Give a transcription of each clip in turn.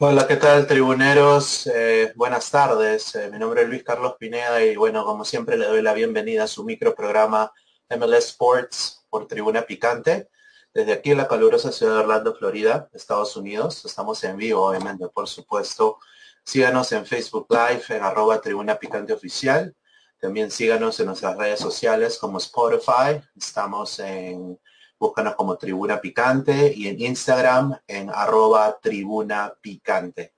Hola, ¿qué tal, tribuneros? Eh, buenas tardes. Eh, mi nombre es Luis Carlos Pineda y bueno, como siempre le doy la bienvenida a su micro programa MLS Sports por Tribuna Picante. Desde aquí en la calurosa ciudad de Orlando, Florida, Estados Unidos. Estamos en vivo, obviamente, por supuesto. Síganos en Facebook Live, en arroba Tribuna Picante Oficial. También síganos en nuestras redes sociales como Spotify. Estamos en Búscanos como Tribuna Picante y en Instagram en arroba Tribuna Picante.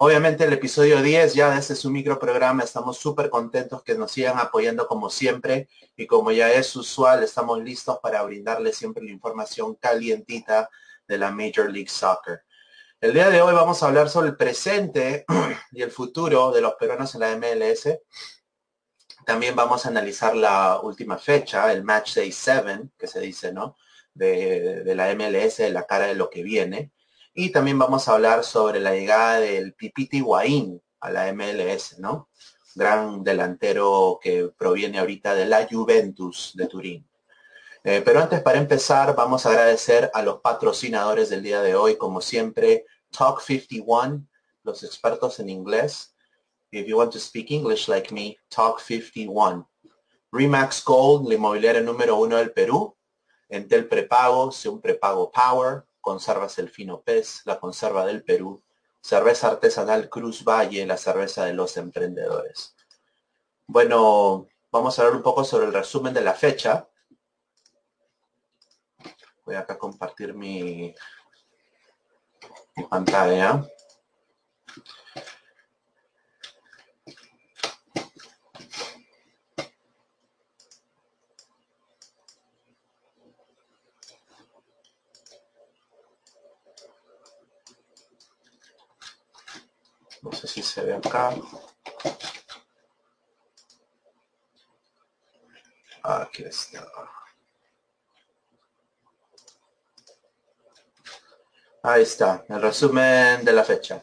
Obviamente el episodio 10 ya de este su microprograma, estamos súper contentos que nos sigan apoyando como siempre y como ya es usual, estamos listos para brindarles siempre la información calientita de la Major League Soccer. El día de hoy vamos a hablar sobre el presente y el futuro de los peruanos en la MLS. También vamos a analizar la última fecha, el Match Day 7, que se dice, ¿no? de, la MLS, de la cara de lo que viene. Y también vamos a hablar sobre la llegada del Pipiti Guaín a la MLS, ¿no? Gran delantero que proviene ahorita de la Juventus de Turín. Eh, pero antes, para empezar, vamos a agradecer a los patrocinadores del día de hoy, como siempre, Talk 51, los expertos en inglés. If you want to speak English like me, Talk 51. Remax Gold, la inmobiliaria número uno del Perú, Entel prepago, sea un prepago Power, conservas el fino pez, la conserva del Perú, cerveza artesanal Cruz Valle, la cerveza de los emprendedores. Bueno, vamos a hablar un poco sobre el resumen de la fecha. Voy acá a compartir mi, mi pantalla. No ve acá. Aquí está. Ahí está, el resumen de la fecha.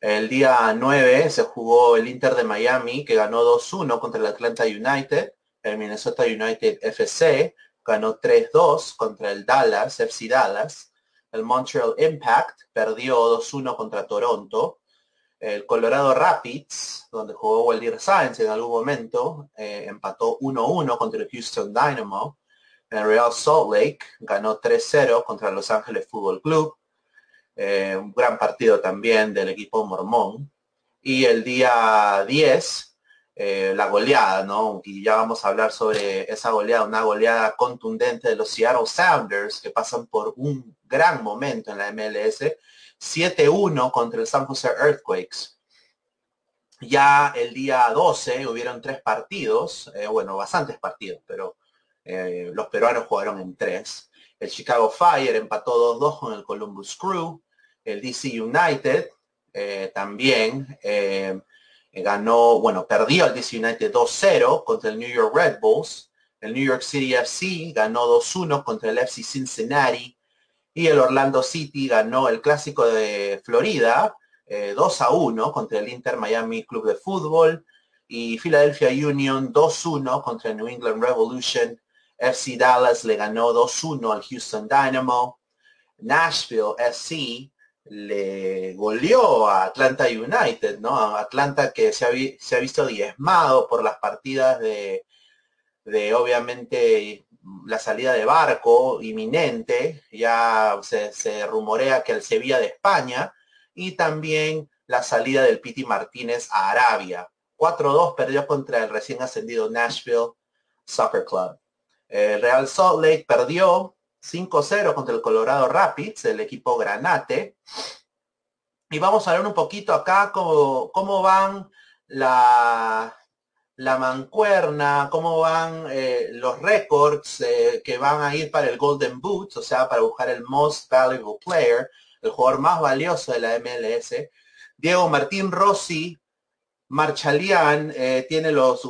El día 9 se jugó el Inter de Miami, que ganó 2-1 contra el Atlanta United. El Minnesota United FC ganó 3-2 contra el Dallas, FC Dallas. El Montreal Impact perdió 2-1 contra Toronto el Colorado Rapids, donde jugó Waldir Sáenz en algún momento, eh, empató 1-1 contra el Houston Dynamo. El Real Salt Lake ganó 3-0 contra Los Ángeles Fútbol Club. Eh, un gran partido también del equipo mormón. Y el día 10, eh, la goleada, ¿no? Y ya vamos a hablar sobre esa goleada, una goleada contundente de los Seattle Sounders que pasan por un gran momento en la MLS 7-1 contra el San Jose Earthquakes. Ya el día 12 hubieron tres partidos, eh, bueno, bastantes partidos, pero eh, los peruanos jugaron en tres. El Chicago Fire empató 2-2 con el Columbus Crew. El DC United eh, también ganó, bueno, perdió el DC United 2-0 contra el New York Red Bulls. El New York City FC ganó 2-1 contra el FC Cincinnati y el Orlando City ganó el clásico de Florida 2 eh, a 1 contra el Inter Miami Club de Fútbol y Philadelphia Union 2-1 contra el New England Revolution. FC Dallas le ganó 2-1 al Houston Dynamo. Nashville FC le goleó a Atlanta United, ¿no? Atlanta que se ha, visto diezmado por las partidas de, de obviamente la salida de barco inminente, ya se, rumorea que el Sevilla de España, y también la salida del Piti Martínez a Arabia. 4-2 perdió contra el recién ascendido Nashville Soccer Club. El Real Salt Lake perdió 5-0 contra el Colorado Rapids, el equipo Granate. Y vamos a ver un poquito acá cómo, cómo van la, la mancuerna, cómo van eh, los récords eh, que van a ir para el Golden Boot, o sea, para buscar el Most Valuable Player, el jugador más valioso de la MLS. Diego Martín Rossi, Marchalian, eh, tiene los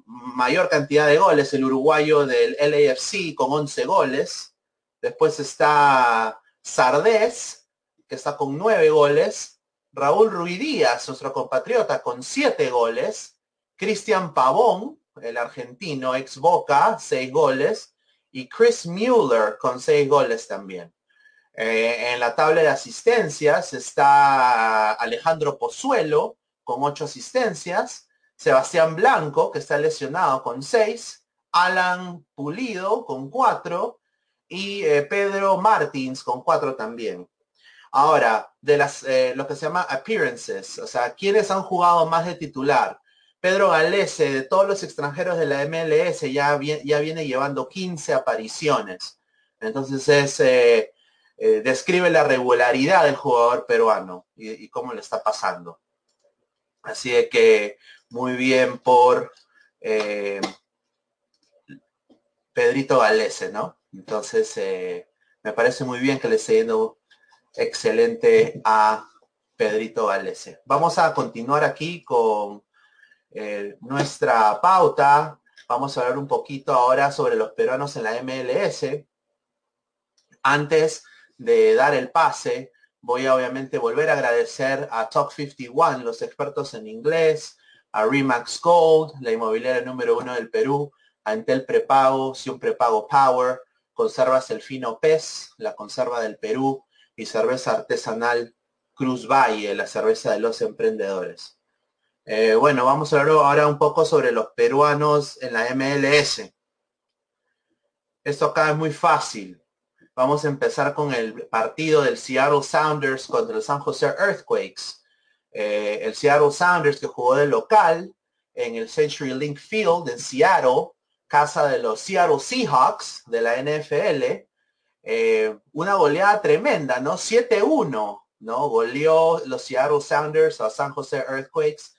mayor cantidad de goles, el uruguayo del LAFC con 11 goles. Después está Sardés, que está con nueve goles, Raúl Ruidíaz, nuestro compatriota, con siete goles, Cristian Pavón, el argentino, ex Boca, seis goles, y Chris Mueller con seis goles también. Eh, en la tabla de asistencias está Alejandro Pozuelo con ocho asistencias, Sebastián Blanco, que está lesionado con seis, Alan Pulido con cuatro y eh, Pedro Martins con cuatro también. Ahora, de las, eh, lo que se llama appearances, o sea, ¿quiénes han jugado más de titular? Pedro Galese, de todos los extranjeros de la MLS, ya, viene llevando 15 apariciones. Entonces es, eh, eh, describe la regularidad del jugador peruano y, cómo le está pasando. Así que muy bien por Pedrito Galese, ¿no? Entonces, me parece muy bien que le esté yendo excelente a Pedrito Galese. Vamos a continuar aquí con eh, nuestra pauta. Vamos a hablar un poquito ahora sobre los peruanos en la MLS. Antes de dar el pase, voy a obviamente volver a agradecer a Talk 51, los expertos en inglés, a Remax Gold, la inmobiliaria número uno del Perú, a Entel Prepago, un Prepago Power, Conservas El Fino Pez, la conserva del Perú, y cerveza artesanal Cruz Valle, la cerveza de los emprendedores. Eh, bueno, vamos a hablar ahora un poco sobre los peruanos en la MLS. Esto acá es muy fácil. Vamos a empezar con el partido del Seattle Sounders contra el San Jose Earthquakes. Eh, el Seattle Sounders que jugó de local en el Century Link Field en Seattle, casa de los Seattle Seahawks de la NFL, eh, una goleada tremenda, ¿no? 7-1, ¿no? Goleó los Seattle Sounders a San Jose Earthquakes.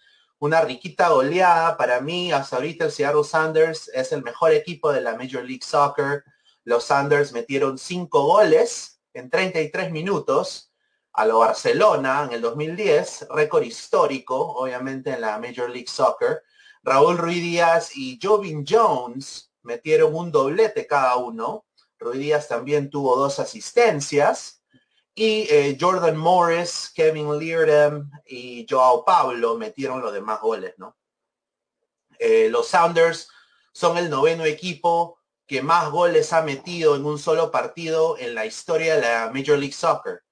Una riquita goleada. Para mí, hasta ahorita el Seattle Sounders es el mejor equipo de la Major League Soccer. Los Sounders metieron cinco goles en 33 minutos a lo Barcelona en el 2010, récord histórico, obviamente, en la Major League Soccer. Raúl Ruiz Díaz y Jovin Jones metieron un doblete cada uno. Ruiz Díaz también tuvo dos asistencias. Y eh, Jordan Morris, Kevin Leardam y Joao Pablo metieron los demás goles, ¿no? Eh, los Sounders son el noveno equipo que más goles ha metido en un solo partido en la historia de la Major League Soccer.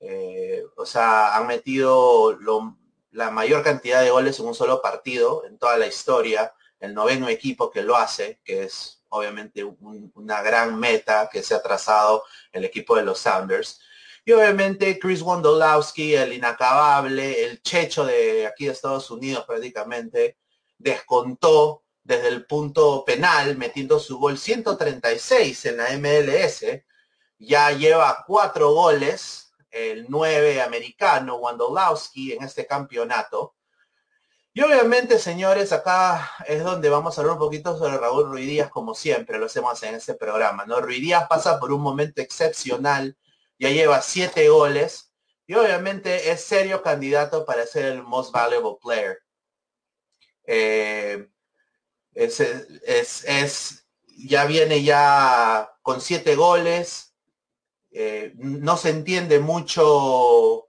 Eh, o sea, han metido la mayor cantidad de goles en un solo partido en toda la historia. El noveno equipo que lo hace, que es obviamente una gran meta que se ha trazado el equipo de los Sounders. Y obviamente Chris Wondolowski, el inacabable, el checho de aquí de Estados Unidos prácticamente, descontó desde el punto penal, metiendo su gol 136 en la MLS. Ya lleva cuatro goles, el 9 americano Wondolowski en este campeonato. Y obviamente, señores, acá es donde vamos a hablar un poquito sobre Raúl Ruidías, como siempre lo hacemos en este programa, ¿no? Ruidías pasa por un momento excepcional, ya lleva siete goles, y obviamente es serio candidato para ser el most valuable player. Eh, es, ya viene ya con siete goles, eh, no se entiende mucho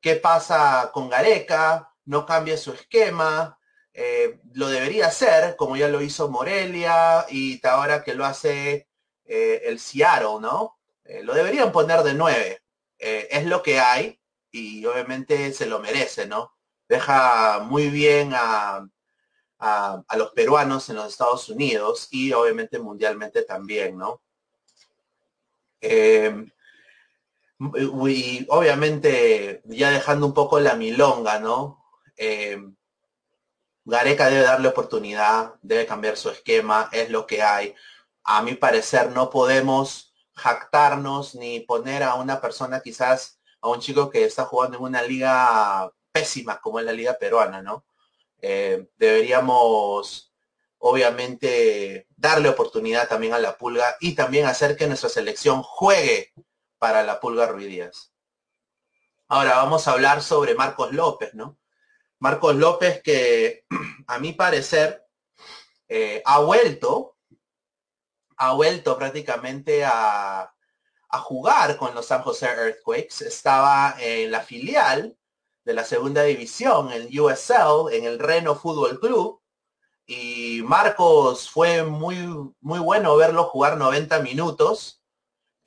qué pasa con Gareca, no cambia su esquema, eh, lo debería hacer, como ya lo hizo Morelia y ahora que lo hace el Seattle, ¿no? Eh, lo deberían poner de nueve. es lo que hay y obviamente se lo merece, ¿no? Deja muy bien a, a, los peruanos en los Estados Unidos y obviamente mundialmente también, ¿no? y obviamente ya dejando un poco la milonga, ¿no? Eh, Gareca debe darle oportunidad, debe cambiar su esquema, es lo que hay. A mi parecer no podemos jactarnos ni poner a una persona quizás, a un chico que está jugando en una liga pésima como es la liga peruana, ¿no? Eh, deberíamos obviamente darle oportunidad también a la pulga y también hacer que nuestra selección juegue para la pulga Ruidías. Ahora vamos a hablar sobre Marcos López, ¿no? Marcos López, que a mi parecer eh, ha vuelto, ha vuelto prácticamente a, a jugar con los San Jose Earthquakes. Estaba en la filial de la segunda división, en USL, en el Reno Fútbol Club. Y Marcos fue muy, muy bueno verlo jugar 90 minutos.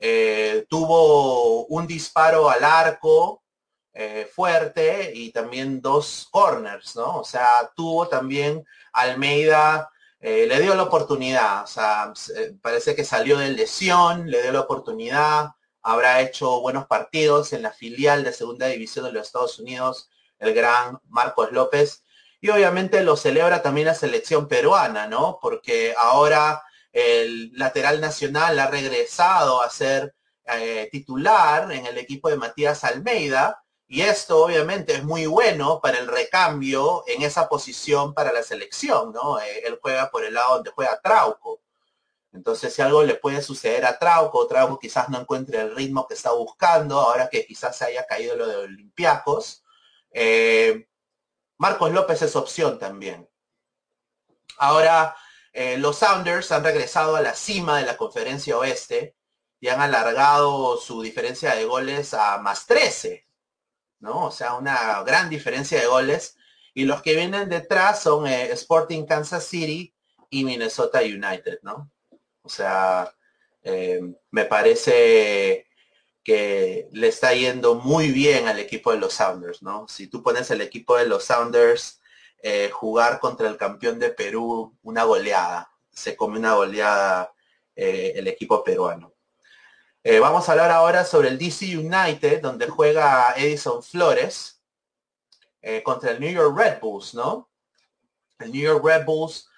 Eh, tuvo un disparo al arco eh, fuerte y también dos corners, ¿no? O sea, tuvo también Almeida, eh, le dio la oportunidad, o sea, parece que salió de lesión, le dio la oportunidad, habrá hecho buenos partidos en la filial de segunda división de los Estados Unidos, el gran Marcos López. Y obviamente lo celebra también la selección peruana, ¿no? Porque ahora el lateral nacional ha regresado a ser eh, titular en el equipo de Matías Almeida. Y esto obviamente es muy bueno para el recambio en esa posición para la selección, ¿no? Eh, él juega por el lado donde juega Trauco. Entonces, si algo le puede suceder a Trauco, Trauco quizás no encuentre el ritmo que está buscando, ahora que quizás se haya caído lo de Olympiacos. Eh, Marcos López es opción también. Ahora, eh, los Sounders han regresado a la cima de la conferencia oeste y han alargado su diferencia de goles a más 13, ¿no? O sea, una gran diferencia de goles. Y los que vienen detrás son eh, Sporting Kansas City y Minnesota United, ¿no? O sea, eh, me parece que le está yendo muy bien al equipo de los Sounders, ¿no? Si tú pones el equipo de los Sounders eh, jugar contra el campeón de Perú, una goleada, se come una goleada el equipo peruano. Vamos a hablar ahora sobre el DC United, donde juega Edison Flores contra el New York Red Bulls, ¿no? El New York Red Bulls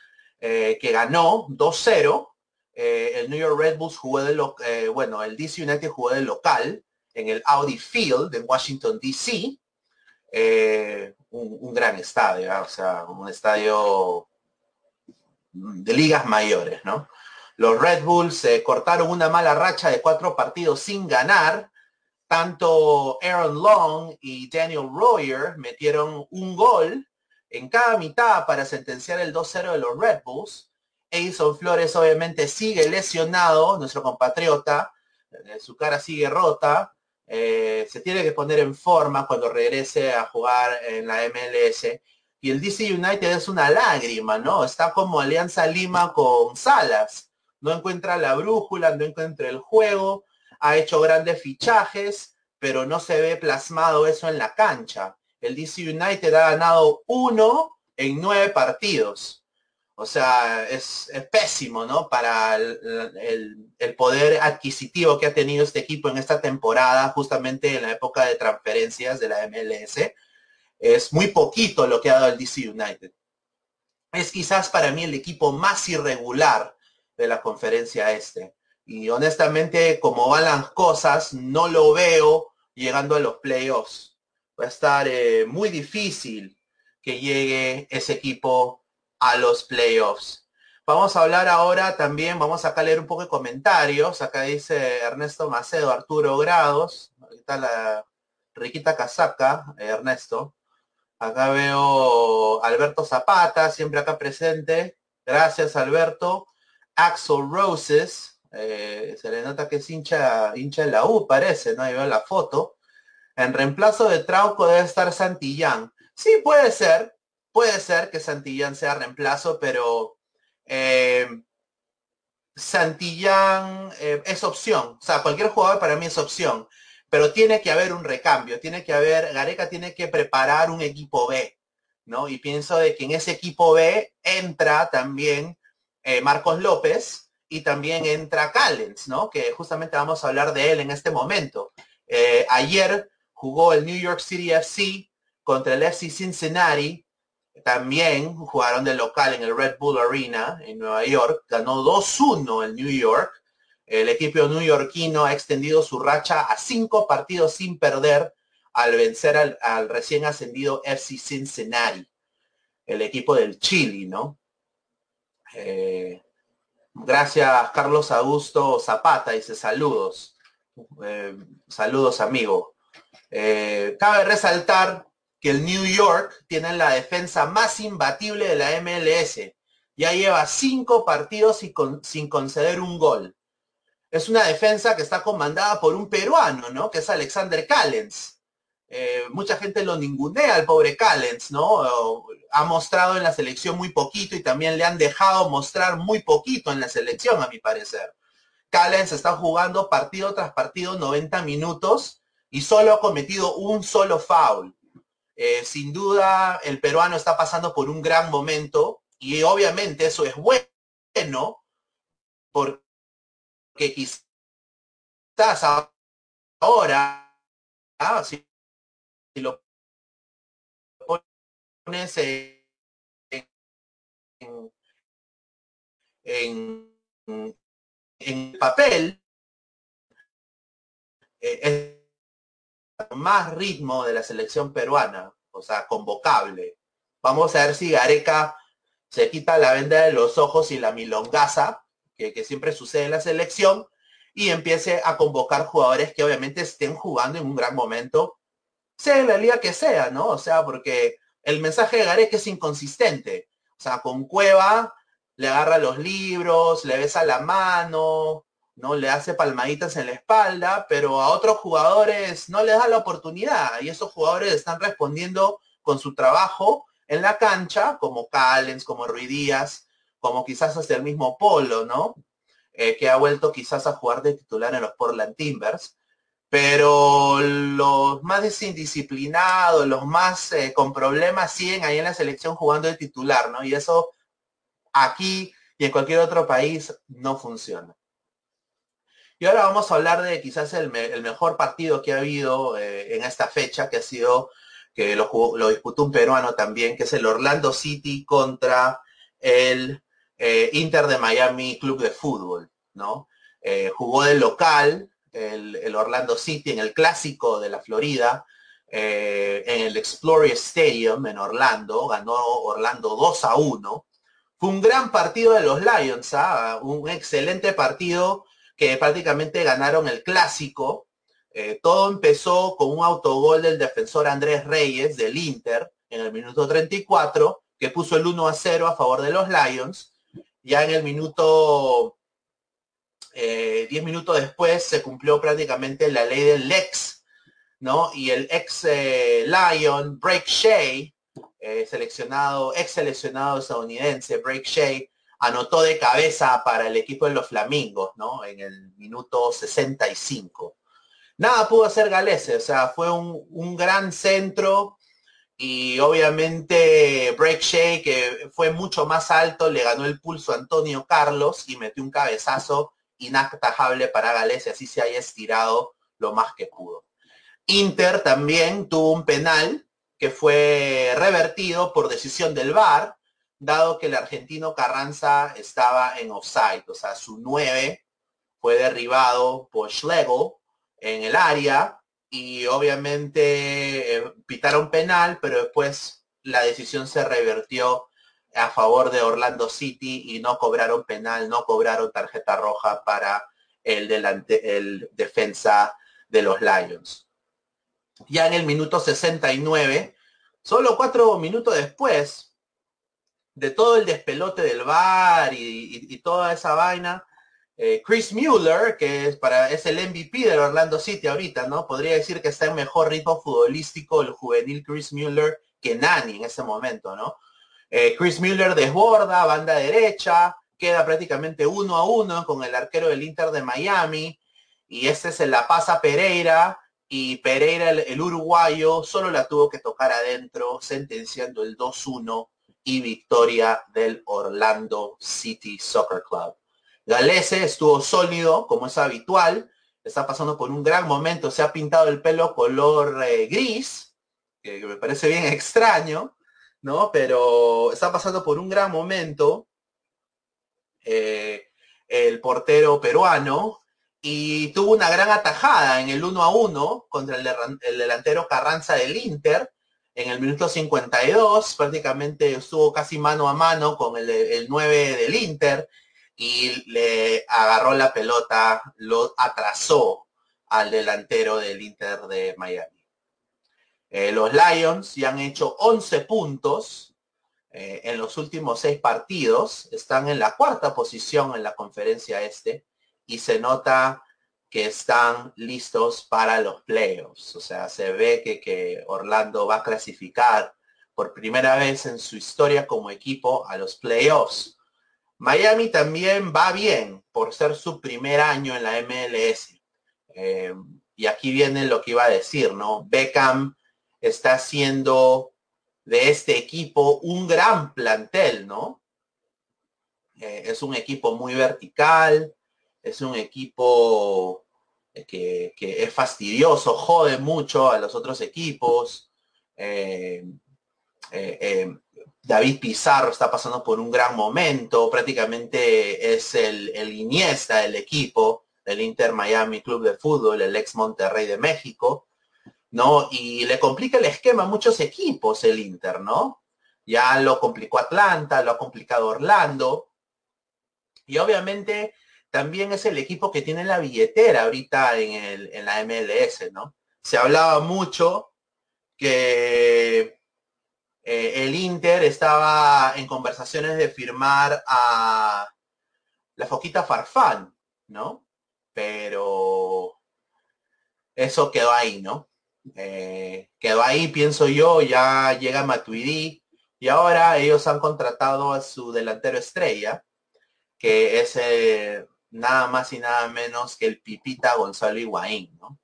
que ganó 2-0 eh, el New York Red Bulls jugó de lo, eh, bueno, el DC United jugó de local en el Audi Field en Washington DC, eh, un, gran estadio, o sea, un estadio de ligas mayores, ¿no? Los Red Bulls cortaron una mala racha de cuatro partidos sin ganar. Tanto Aaron Long y Daniel Royer metieron un gol en cada mitad para sentenciar el 2-0 de los Red Bulls. Edison Flores obviamente sigue lesionado, nuestro compatriota, eh, su cara sigue rota, eh, se tiene que poner en forma cuando regrese a jugar en la MLS. Y el DC United es una lágrima, ¿no? Está como Alianza Lima con Salas. No encuentra la brújula, no encuentra el juego, ha hecho grandes fichajes, pero no se ve plasmado eso en la cancha. El DC United ha ganado uno en nueve partidos. O sea, es, pésimo, ¿no? Para el, poder adquisitivo que ha tenido este equipo en esta temporada, justamente en la época de transferencias de la MLS. Es muy poquito lo que ha dado el DC United. Es quizás para mí el equipo más irregular de la conferencia este. Y honestamente, como van las cosas, no lo veo llegando a los playoffs. Va a estar eh, muy difícil que llegue ese equipo a los playoffs. Vamos a hablar ahora también, vamos a leer un poco de comentarios. Acá dice Ernesto Macedo, Arturo Grados. Ahorita la riquita casaca, Ernesto. Acá veo Alberto Zapata, siempre acá presente. Gracias, Alberto. Axel Roses. Eh, se le nota que es hincha, hincha de la U, parece, ¿no? Ahí veo la foto. En reemplazo de Trauco debe estar Santillán. Sí, puede ser, Puede ser que Santillán sea reemplazo, pero eh, Santillán eh, es opción. O sea, cualquier jugador para mí es opción. Pero tiene que haber un recambio, tiene que haber, Gareca tiene que preparar un equipo B, ¿no? Y pienso de que en ese equipo B entra también eh, Marcos López y también entra Callens, ¿no? Que justamente vamos a hablar de él en este momento. ayer jugó el New York City FC contra el FC Cincinnati también jugaron de local en el Red Bull Arena en Nueva York. Ganó 2-1 el New York. El equipo newyorkino ha extendido su racha a cinco partidos sin perder al vencer al, recién ascendido FC Cincinnati, el equipo del Chile, ¿no? Eh, gracias Carlos Augusto Zapata, dice saludos. Eh, saludos amigo. Eh, cabe resaltar que el New York tiene la defensa más imbatible de la MLS. Ya lleva cinco partidos sin conceder un gol. es una defensa que está comandada por un peruano, ¿no? Que es Alexander Callens. Eh, mucha gente lo ningunea al pobre Callens, ¿no? Ha mostrado en la selección muy poquito y también le han dejado mostrar muy poquito en la selección, a mi parecer. Callens está jugando partido tras partido 90 minutos y solo ha cometido un solo foul. Eh, sin duda, el peruano está pasando por un gran momento y obviamente eso es bueno porque quizás ahora, ah, si, lo pones en, en, en papel, eh, más ritmo de la selección peruana, o sea, convocable. Vamos a ver si Gareca se quita la venda de los ojos y la milongaza, que, siempre sucede en la selección, y empiece a convocar jugadores que obviamente estén jugando en un gran momento, sea en la liga que sea, ¿no? O sea, porque el mensaje de Gareca es inconsistente. O sea, con Cueva le agarra los libros, le besa la mano, ¿no? Le hace palmaditas en la espalda, pero a otros jugadores no les da la oportunidad y esos jugadores están respondiendo con su trabajo en la cancha, como Callens, como Ruidías, como quizás hasta el mismo Polo, ¿no? Eh, que ha vuelto quizás a jugar de titular en los Portland Timbers. Pero los más indisciplinados, los más eh, con problemas, siguen ahí en la selección jugando de titular, ¿no? Y eso aquí y en cualquier otro país no funciona. Y ahora vamos a hablar de quizás el, mejor partido que ha habido eh, en esta fecha, que ha sido, que lo, disputó un peruano también, que es el Orlando City contra el eh, Inter de Miami Club de Fútbol, ¿no? Jugó de local el, Orlando City en el clásico de la Florida, en el Explorer Stadium en Orlando, ganó Orlando 2 a 1. Fue un gran partido de los Lions, ¿ah? un excelente partido que prácticamente ganaron el clásico. Eh, todo empezó con un autogol del defensor Andrés Reyes del Inter en el minuto 34, que puso el 1 a 0 a favor de los Lions. Ya en el minuto, 10 eh, minutos después, se cumplió prácticamente la ley del Lex, ¿no? Y el ex eh, Lion, Break Shea, seleccionado, ex seleccionado estadounidense, Break Shea, anotó de cabeza para el equipo de los Flamingos, ¿no? En el minuto 65. Nada pudo hacer Galese, o sea, fue un, gran centro y obviamente Break Shea, que fue mucho más alto, le ganó el pulso a Antonio Carlos y metió un cabezazo inatajable para Galese, así se haya estirado lo más que pudo. Inter también tuvo un penal que fue revertido por decisión del VAR, dado que el argentino Carranza estaba en offside, o sea, su 9 fue derribado por Schlegel en el área y obviamente eh, pitaron penal, pero después la decisión se revertió a favor de Orlando City y no cobraron penal, no cobraron tarjeta roja para el, delante, el defensa de los Lions. Ya en el minuto 69, solo cuatro minutos después, de todo el despelote del bar y, toda esa vaina, eh, Chris Mueller, que es, para, es el MVP del Orlando City ahorita, ¿no? Podría decir que está en mejor ritmo futbolístico el juvenil Chris Mueller que Nani en ese momento, ¿no? Eh, Chris Mueller desborda, banda derecha, queda prácticamente uno a uno con el arquero del Inter de Miami, y este se la pasa Pereira, y Pereira, el, el uruguayo, solo la tuvo que tocar adentro, sentenciando el 2-1 y victoria del Orlando City Soccer Club. Galese estuvo sólido, como es habitual, está pasando por un gran momento, se ha pintado el pelo color eh, gris, que, me parece bien extraño, ¿no? Pero está pasando por un gran momento eh, el portero peruano y tuvo una gran atajada en el 1 a 1 contra el delantero Carranza del Inter, en el minuto 52 prácticamente estuvo casi mano a mano con el, 9 del Inter y le agarró la pelota, lo atrasó al delantero del Inter de Miami. Eh, los Lions ya han hecho 11 puntos eh, en los últimos seis partidos, están en la cuarta posición en la conferencia este y se nota que están listos para los playoffs. O sea, se ve que, que Orlando va a clasificar por primera vez en su historia como equipo a los playoffs. Miami también va bien por ser su primer año en la MLS. Eh, y aquí viene lo que iba a decir, ¿no? Beckham está haciendo de este equipo un gran plantel, ¿no? Eh, es un equipo muy vertical, es un equipo eh, que, es fastidioso, jode mucho a los otros equipos. David Pizarro está pasando por un gran momento, prácticamente es el, el Iniesta del equipo, del Inter Miami Club de Fútbol, el ex Monterrey de México, ¿no? Y le complica el esquema a muchos equipos el Inter, ¿no? Ya lo complicó Atlanta, lo ha complicado Orlando. Y obviamente también es el equipo que tiene la billetera ahorita en, el, en la MLS, ¿no? Se hablaba mucho que eh, el Inter estaba en conversaciones de firmar a la Foquita Farfán, ¿no? Pero eso quedó ahí, ¿no? Eh, quedó ahí, pienso yo, ya llega Matuidi y ahora ellos han contratado a su delantero estrella, que es eh, nada más y nada menos que el Pipita Gonzalo Higuaín, ¿no?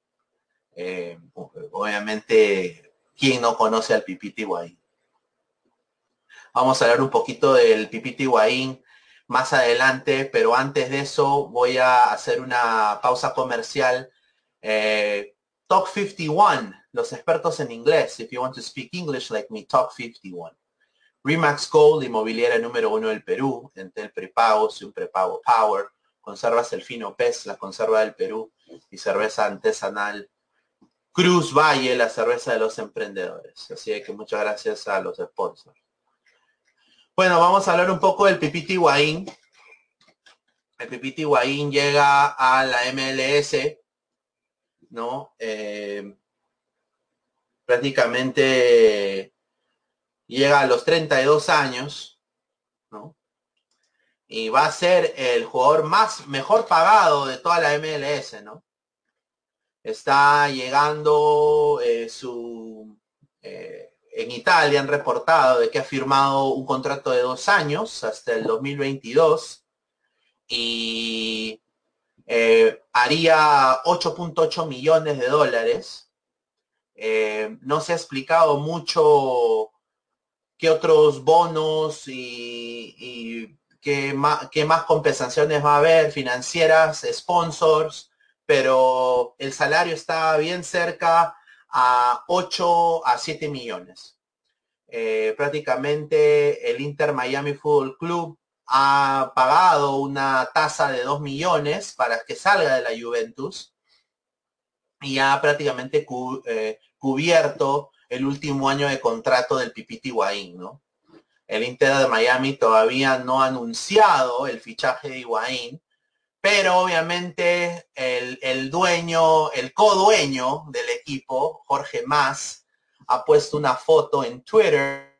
obviamente, ¿quién no conoce al Pipita Higuaín? Vamos a hablar un poquito del Pipiti Higuaín más adelante, pero antes de eso voy a hacer una pausa comercial. Eh, Talk 51, los expertos en inglés. If you want to speak English like me, Talk 51. Remax Gold, inmobiliaria número uno del Perú, el prepago un prepago Power. Conservas el fino pez, la conserva del Perú y cerveza artesanal. Cruz Valle, la cerveza de los emprendedores. Así que muchas gracias a los sponsors. Bueno, vamos a hablar un poco del Pipiti Higuaín. El Pipiti Higuaín llega a la MLS, ¿no? Eh, prácticamente llega a los 32 años, ¿no? Y va a ser el jugador más mejor pagado de toda la MLS, ¿no? Está llegando eh, su eh, en Italia han reportado de que ha firmado un contrato de dos años hasta el 2022 y eh, haría 8.8 millones de dólares. Eh, no se ha explicado mucho qué otros bonos y, qué, más, qué más compensaciones va a haber, financieras, sponsors, pero el salario está bien cerca a 8 a 7 millones. Eh, prácticamente el Inter Miami Football Club ha pagado una tasa de 2 millones para que salga de la Juventus y ha prácticamente eh, cubierto el último año de contrato del Pipiti Higuaín, ¿no? El Inter de Miami todavía no ha anunciado el fichaje de Higuaín, pero obviamente el, dueño, el co-dueño del equipo, Jorge Más, ha puesto una foto en Twitter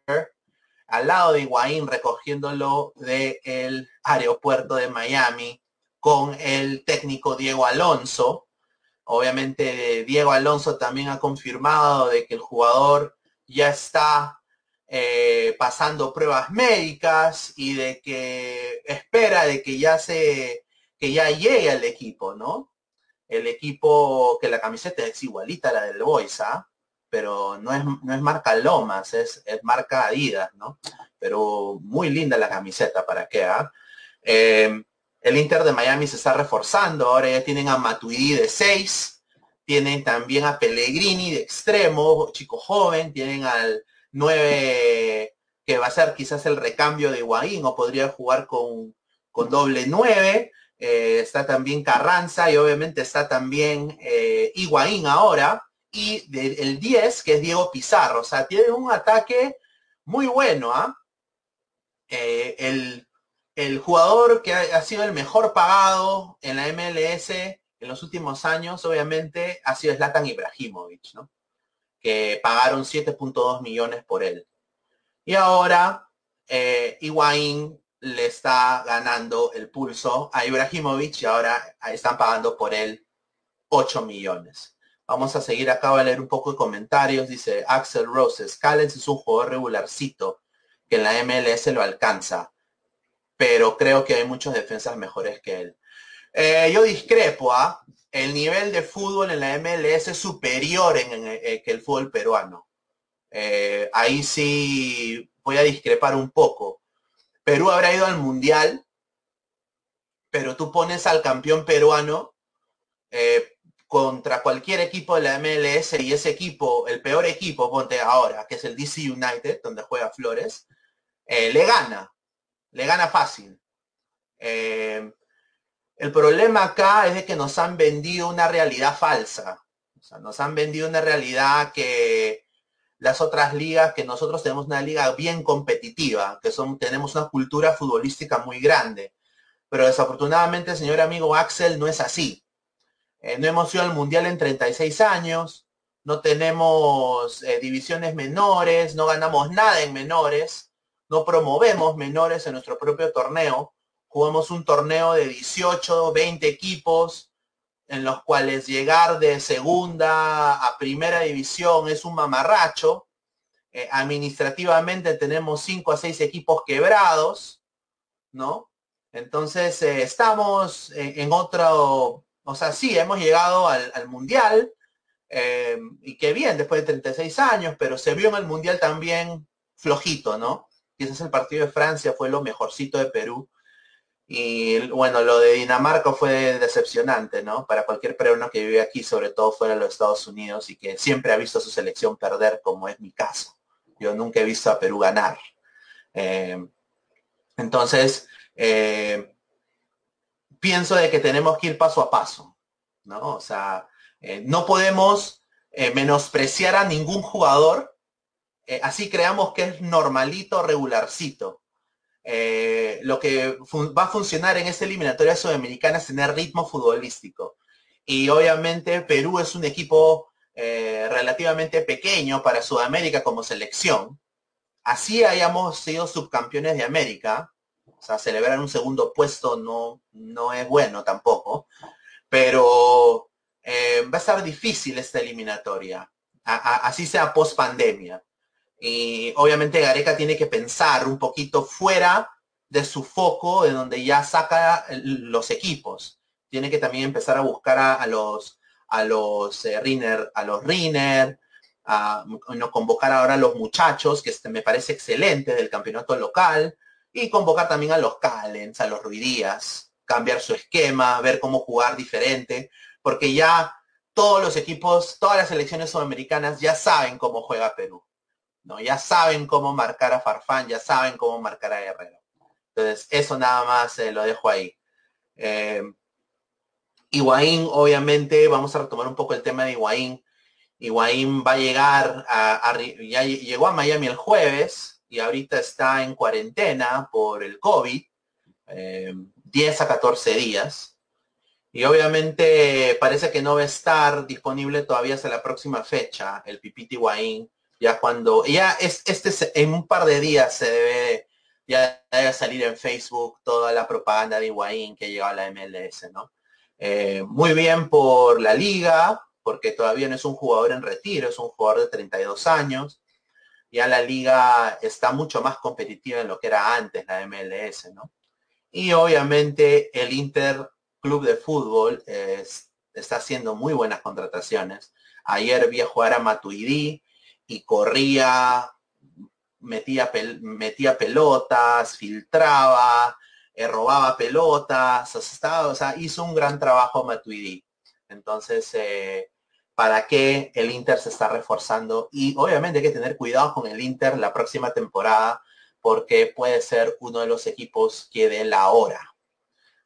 al lado de Higuaín recogiéndolo del aeropuerto de Miami con el técnico Diego Alonso. Obviamente Diego Alonso también ha confirmado de que el jugador ya está eh, pasando pruebas médicas y de que espera de que ya se que ya llegue al equipo, ¿no? El equipo que la camiseta es igualita a la del Boys, ¿ah? Pero no es, no es marca Lomas, es, es, marca Adidas, ¿no? Pero muy linda la camiseta, ¿para qué? Ah? Em, el Inter de Miami se está reforzando, ahora ya tienen a Matuidi de 6, tienen también a Pellegrini de extremo, chico joven, tienen al 9 que va a ser quizás el recambio de Higuaín o podría jugar con, con doble 9. Eh, está también Carranza y obviamente está también eh, ahora, y el 10, que es Diego Pizarro. O sea, tiene un ataque muy bueno. ¿ah? Eh, el, el, jugador que ha, sido el mejor pagado en la MLS en los últimos años, obviamente, ha sido Zlatan Ibrahimovic, ¿no? que pagaron 7.2 millones por él. Y ahora, eh, le está ganando el pulso a Ibrahimovic y ahora están pagando por él 8 millones. Vamos a seguir acá, voy a leer un poco de comentarios. Dice Axel Roses, Callens es un jugador regularcito que en la MLS lo alcanza, pero creo que hay muchos defensas mejores que él. Eh, yo discrepo, ¿ah? El nivel de fútbol en la MLS es superior en, que el fútbol peruano. Eh, ahí sí voy a discrepar un poco. Perú habrá ido al Mundial, pero tú pones al campeón peruano eh, contra cualquier equipo de la MLS y ese equipo, el peor equipo, ponte ahora, que es el DC United, donde juega Flores, eh, le gana, le gana fácil. Eh, el problema acá es de que nos han vendido una realidad falsa. O sea, nos han vendido una realidad que las otras ligas, que nosotros tenemos una liga bien competitiva, que son, tenemos una cultura futbolística muy grande. Pero desafortunadamente, señor amigo Axel, no es así. Eh, no hemos ido al Mundial en 36 años, no tenemos eh, divisiones menores, no ganamos nada en menores, no promovemos menores en nuestro propio torneo. Jugamos un torneo de 18, 20 equipos, en los cuales llegar de segunda a primera división es un mamarracho. Eh, administrativamente tenemos 5 a 6 equipos quebrados, ¿no? Entonces estamos en otro o sea, sí, hemos llegado al, Mundial, eh, y qué bien, después de 36 años, pero se vio en el Mundial también flojito, ¿no? Quizás el partido de Francia fue lo mejorcito de Perú. Y bueno, lo de Dinamarca fue decepcionante, ¿no? Para cualquier peruano que vive aquí, sobre todo fuera de los Estados Unidos y que siempre ha visto a su selección perder, como es mi caso. Yo nunca he visto a Perú ganar. Eh, entonces, eh, pienso de que tenemos que ir paso a paso, ¿no? O sea, eh, no podemos eh, menospreciar a ningún jugador, eh, así creamos que es normalito, regularcito. lo que va a funcionar en esta eliminatoria sudamericana es tener ritmo futbolístico. Y obviamente Perú es un equipo relativamente pequeño para Sudamérica como selección. Así hayamos sido subcampeones de América, o sea, celebrar un segundo puesto no, no es bueno tampoco. Pero eh, va a estar difícil esta eliminatoria. así sea post pandemia. Y obviamente Gareca tiene que pensar un poquito fuera de su foco, de donde ya saca los equipos. Tiene que también empezar a buscar a, los a los eh, a los Riner, a, no convocar ahora a los muchachos, que este me parece excelente del campeonato local, y convocar también a los Callens, a los Ruidías, cambiar su esquema, ver cómo jugar diferente, porque ya todos los equipos, todas las selecciones sudamericanas ya saben cómo juega Perú, ¿no? Ya saben cómo marcar a Farfán, ya saben cómo marcar a Guerrero. Entonces, eso nada más eh, lo dejo ahí. Eh, obviamente, vamos a retomar un poco el tema de Higuaín. Higuaín va a llegar a, ya llegó a Miami el jueves, y ahorita está en cuarentena por el COVID, 10 eh, a 14 días. Y obviamente parece que no va a estar disponible todavía hasta la próxima fecha, el Pipiti Guaín, ya cuando, ya es, este en un par de días se debe ya debe salir en Facebook toda la propaganda de Higuaín que llega a la MLS, ¿no? Eh, muy bien por la liga, porque todavía no es un jugador en retiro, es un jugador de 32 años ya la liga está mucho más competitiva en lo que era antes la MLS, ¿no? Y obviamente el Inter Club de Fútbol está haciendo muy buenas contrataciones. Ayer vi a jugar a Matuidi y corría, metía, pelotas, filtraba, eh, robaba pelotas, o sea, hizo un gran trabajo Matuidi. Entonces, eh, para qué el Inter se está reforzando y obviamente hay que tener cuidado con el Inter la próxima temporada porque puede ser uno de los equipos que dé la hora.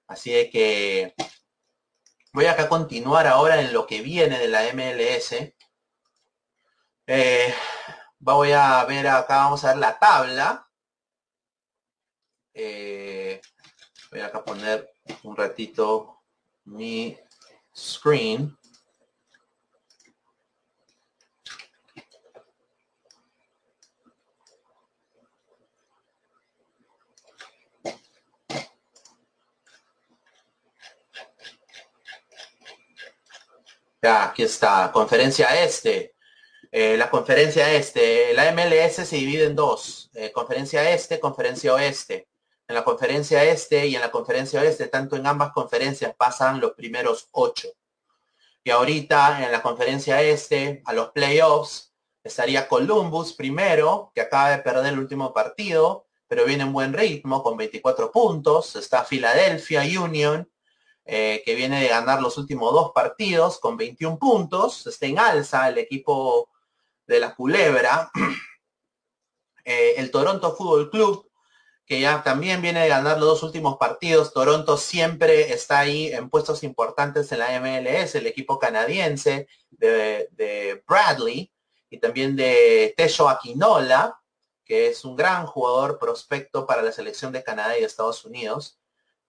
Así de que voy acá a continuar ahora en lo que viene de la MLS. Eh, voy a ver acá, vamos a ver la tabla. Eh, voy acá a poner un ratito mi screen. Ya, aquí está, conferencia este. Eh, la conferencia este, la MLS se divide en dos, eh, conferencia este, conferencia oeste. En la conferencia este y en la conferencia oeste, tanto en ambas conferencias pasan los primeros ocho. Y ahorita en la conferencia este, a los playoffs, estaría Columbus primero, que acaba de perder el último partido, pero viene en buen ritmo con 24 puntos. Está Philadelphia Union, eh, que viene de ganar los últimos dos partidos con 21 puntos. Está en alza el equipo de la Culebra. Eh, el Toronto Fútbol Club, que ya también viene de ganar los dos últimos partidos. Toronto siempre está ahí en puestos importantes en la MLS, el equipo canadiense de, Bradley y también de Tesho Aquinola, que es un gran jugador prospecto para la selección de Canadá y de Estados Unidos.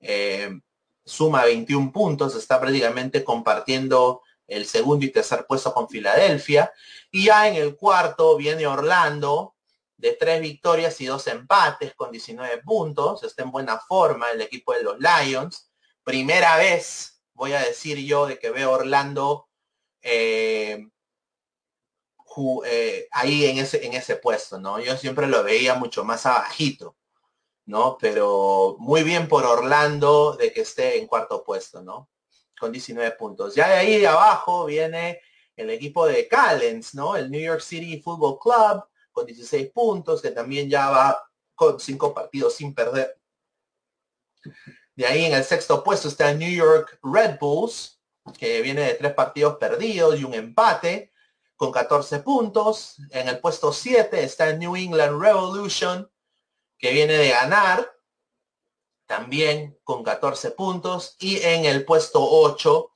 Eh, suma 21 puntos, está prácticamente compartiendo el segundo y tercer puesto con Filadelfia. Y ya en el cuarto viene Orlando de tres victorias y dos empates con 19 puntos. Está en buena forma el equipo de los Lions. Primera vez, voy a decir yo, de que veo Orlando eh, eh, ahí en ese, en ese puesto, ¿no? Yo siempre lo veía mucho más abajito. ¿No? Pero muy bien por Orlando de que esté en cuarto puesto, ¿no? Con 19 puntos. Ya de ahí de abajo viene el equipo de Callens, ¿no? El New York City Football Club con 16 puntos, que también ya va con cinco partidos sin perder. De ahí en el sexto puesto está el New York Red Bulls, que viene de tres partidos perdidos y un empate con 14 puntos. En el puesto 7 está el New England Revolution que viene de ganar, también con 14 puntos. Y en el puesto 8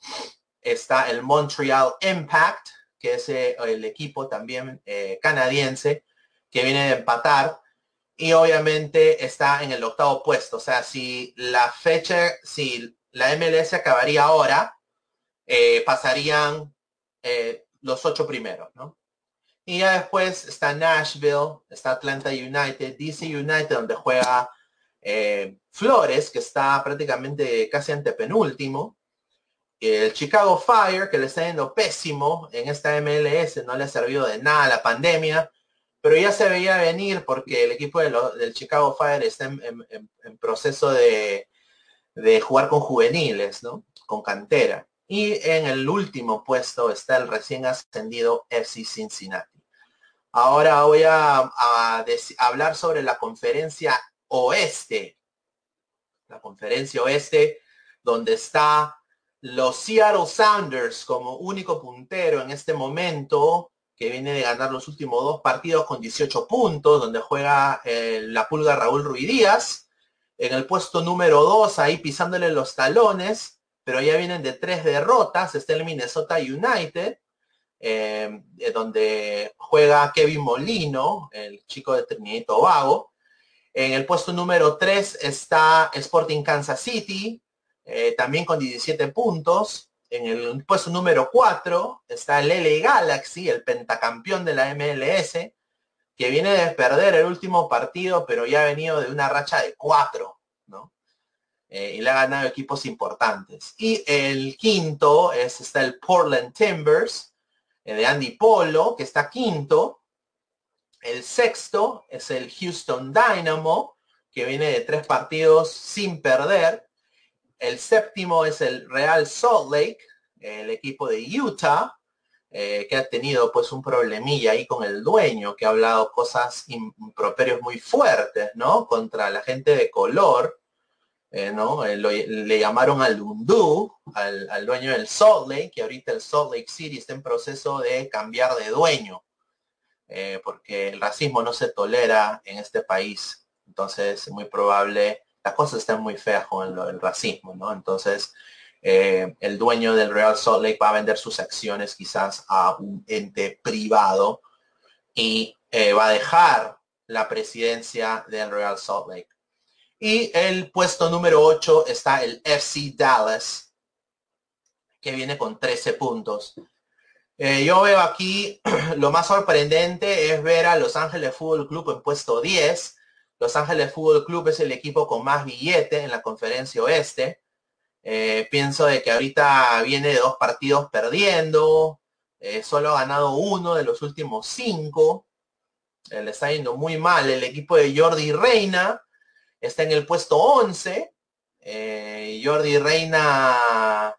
está el Montreal Impact, que es eh, el equipo también eh, canadiense, que viene de empatar. Y obviamente está en el octavo puesto. O sea, si la fecha, si la MLS acabaría ahora, eh, pasarían los ocho primeros, ¿no? Y ya después está Nashville, está Atlanta United, DC United, donde juega eh, Flores, que está prácticamente casi antepenúltimo. El Chicago Fire, que le está yendo pésimo en esta MLS, no le ha servido de nada la pandemia, pero ya se veía venir porque el equipo del Chicago Fire está en, proceso de, de, jugar con juveniles, ¿no? Con cantera. Y en el último puesto está el recién ascendido FC Cincinnati. Ahora voy a, hablar sobre la conferencia oeste. La conferencia oeste, donde está los Seattle Sounders como único puntero en este momento, que viene de ganar los últimos dos partidos con 18 puntos, donde juega eh, la pulga Raúl Ruidíaz. En el puesto número 2, ahí pisándole los talones, pero ya vienen de tres derrotas, está el Minnesota United. Em, donde juega Kevin Molino, el chico de Trinidad y Tobago. En el puesto número 3 está Sporting Kansas City, eh, también con 17 puntos. En el puesto número 4 está el LA Galaxy, el pentacampeón de la MLS, que viene de perder el último partido, pero ya ha venido de una racha de 4, ¿no? Eh, y le ha ganado equipos importantes. Y el quinto es, está el Portland Timbers, eh, de Andy Polo, que está quinto. El sexto es el Houston Dynamo, que viene de tres partidos sin perder. El séptimo es el Real Salt Lake, el equipo de Utah, eh, que ha tenido pues un problemilla ahí con el dueño, que ha hablado cosas improperios muy fuertes, ¿no? Contra la gente de color. Eh, ¿no? Eh, le llamaron al Undú, al, dueño del Salt Lake, que ahorita el Salt Lake City está en proceso de cambiar de dueño, eh, porque el racismo no se tolera en este país. Entonces, es muy probable, las cosas están muy feas con el, racismo, ¿no? Entonces, el dueño del Real Salt Lake va a vender sus acciones quizás a un ente privado y va a dejar la presidencia del Real Salt Lake. Y el puesto número 8 está el FC Dallas, que viene con 13 puntos. Eh, yo veo aquí, lo más sorprendente es ver a Los Ángeles Fútbol Club en puesto 10. Los Ángeles Fútbol Club es el equipo con más billete en la conferencia oeste. Eh, pienso de que ahorita viene de dos partidos perdiendo, eh, solo ha ganado uno de los últimos cinco. le está yendo muy mal. El equipo de Jordi Reina está en el puesto 11. Jordi Reina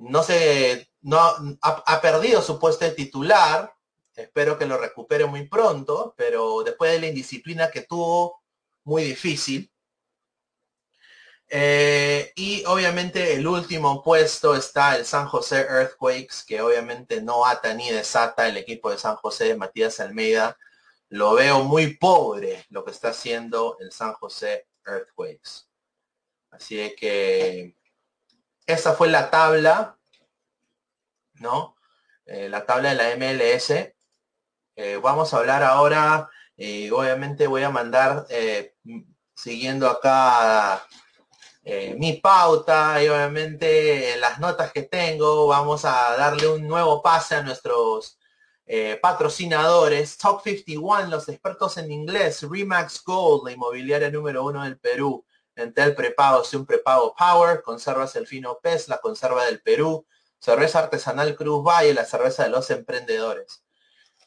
no sé, no ha, perdido su puesto de titular. Espero que lo recupere muy pronto, pero después de la indisciplina que tuvo, muy difícil. Eh, y obviamente el último puesto está el San José Earthquakes, que obviamente no ata ni desata el equipo de San José de Matías Almeida. Lo veo muy pobre lo que está haciendo el San José Earthquakes. Así que esa fue la tabla, ¿no? Eh, la tabla de la MLS. Eh, vamos a hablar ahora, y obviamente voy a mandar, eh, siguiendo acá mi pauta y obviamente las notas que tengo, vamos a darle un nuevo pase a nuestros patrocinadores. Top 51, los expertos en inglés, Remax Gold, la inmobiliaria número uno del Perú. Entel prepago, un prepago Power, conservas el fino pez, la conserva del Perú, cerveza artesanal Cruz Valle, la cerveza de los emprendedores.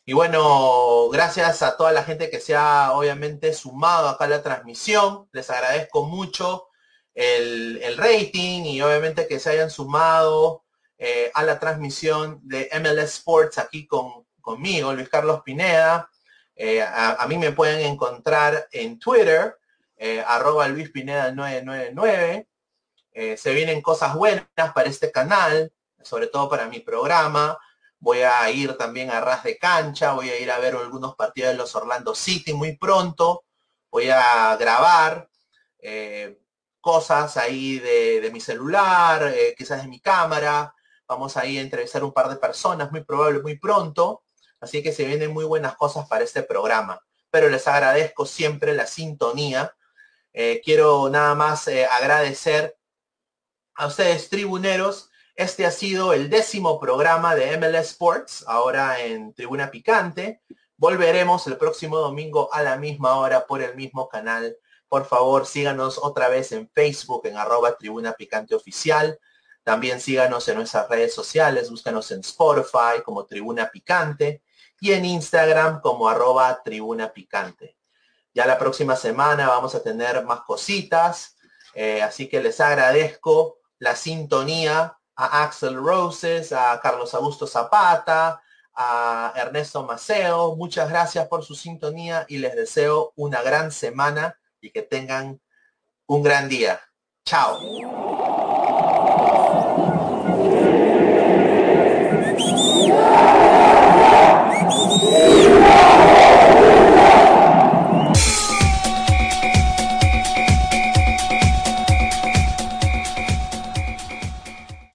Y bueno, gracias a toda la gente que se ha obviamente sumado acá a la transmisión. Les agradezco mucho el, rating y obviamente que se hayan sumado eh, a la transmisión de MLS Sports aquí con, conmigo, Luis Carlos Pineda. Eh, a, mí me pueden encontrar en Twitter eh, arroba Luis Pineda 999. Eh, se vienen cosas buenas para este canal, sobre todo para mi programa. Voy a ir también a ras de cancha, voy a ir a ver algunos partidos de los Orlando City muy pronto. Voy a grabar cosas ahí de, mi celular, quizás de mi cámara. Vamos a ir a entrevistar un par de personas, muy probable, muy pronto. Así que se vienen muy buenas cosas para este programa. Pero les agradezco siempre la sintonía eh, quiero nada más eh, agradecer a ustedes, tribuneros. Este ha sido el décimo programa de MLS Sports, ahora en Tribuna Picante. Volveremos el próximo domingo a la misma hora por el mismo canal. Por favor, síganos otra vez en Facebook en arroba Tribuna Picante Oficial. También síganos en nuestras redes sociales, búscanos en Spotify como Tribuna Picante y en Instagram como arroba tribuna picante. Ya la próxima semana vamos a tener más cositas, eh, así que les agradezco la sintonía a Axel Roses, a Carlos Augusto Zapata, a Ernesto Maceo. Muchas gracias por su sintonía y les deseo una gran semana y que tengan un gran día. Chao. Ooh.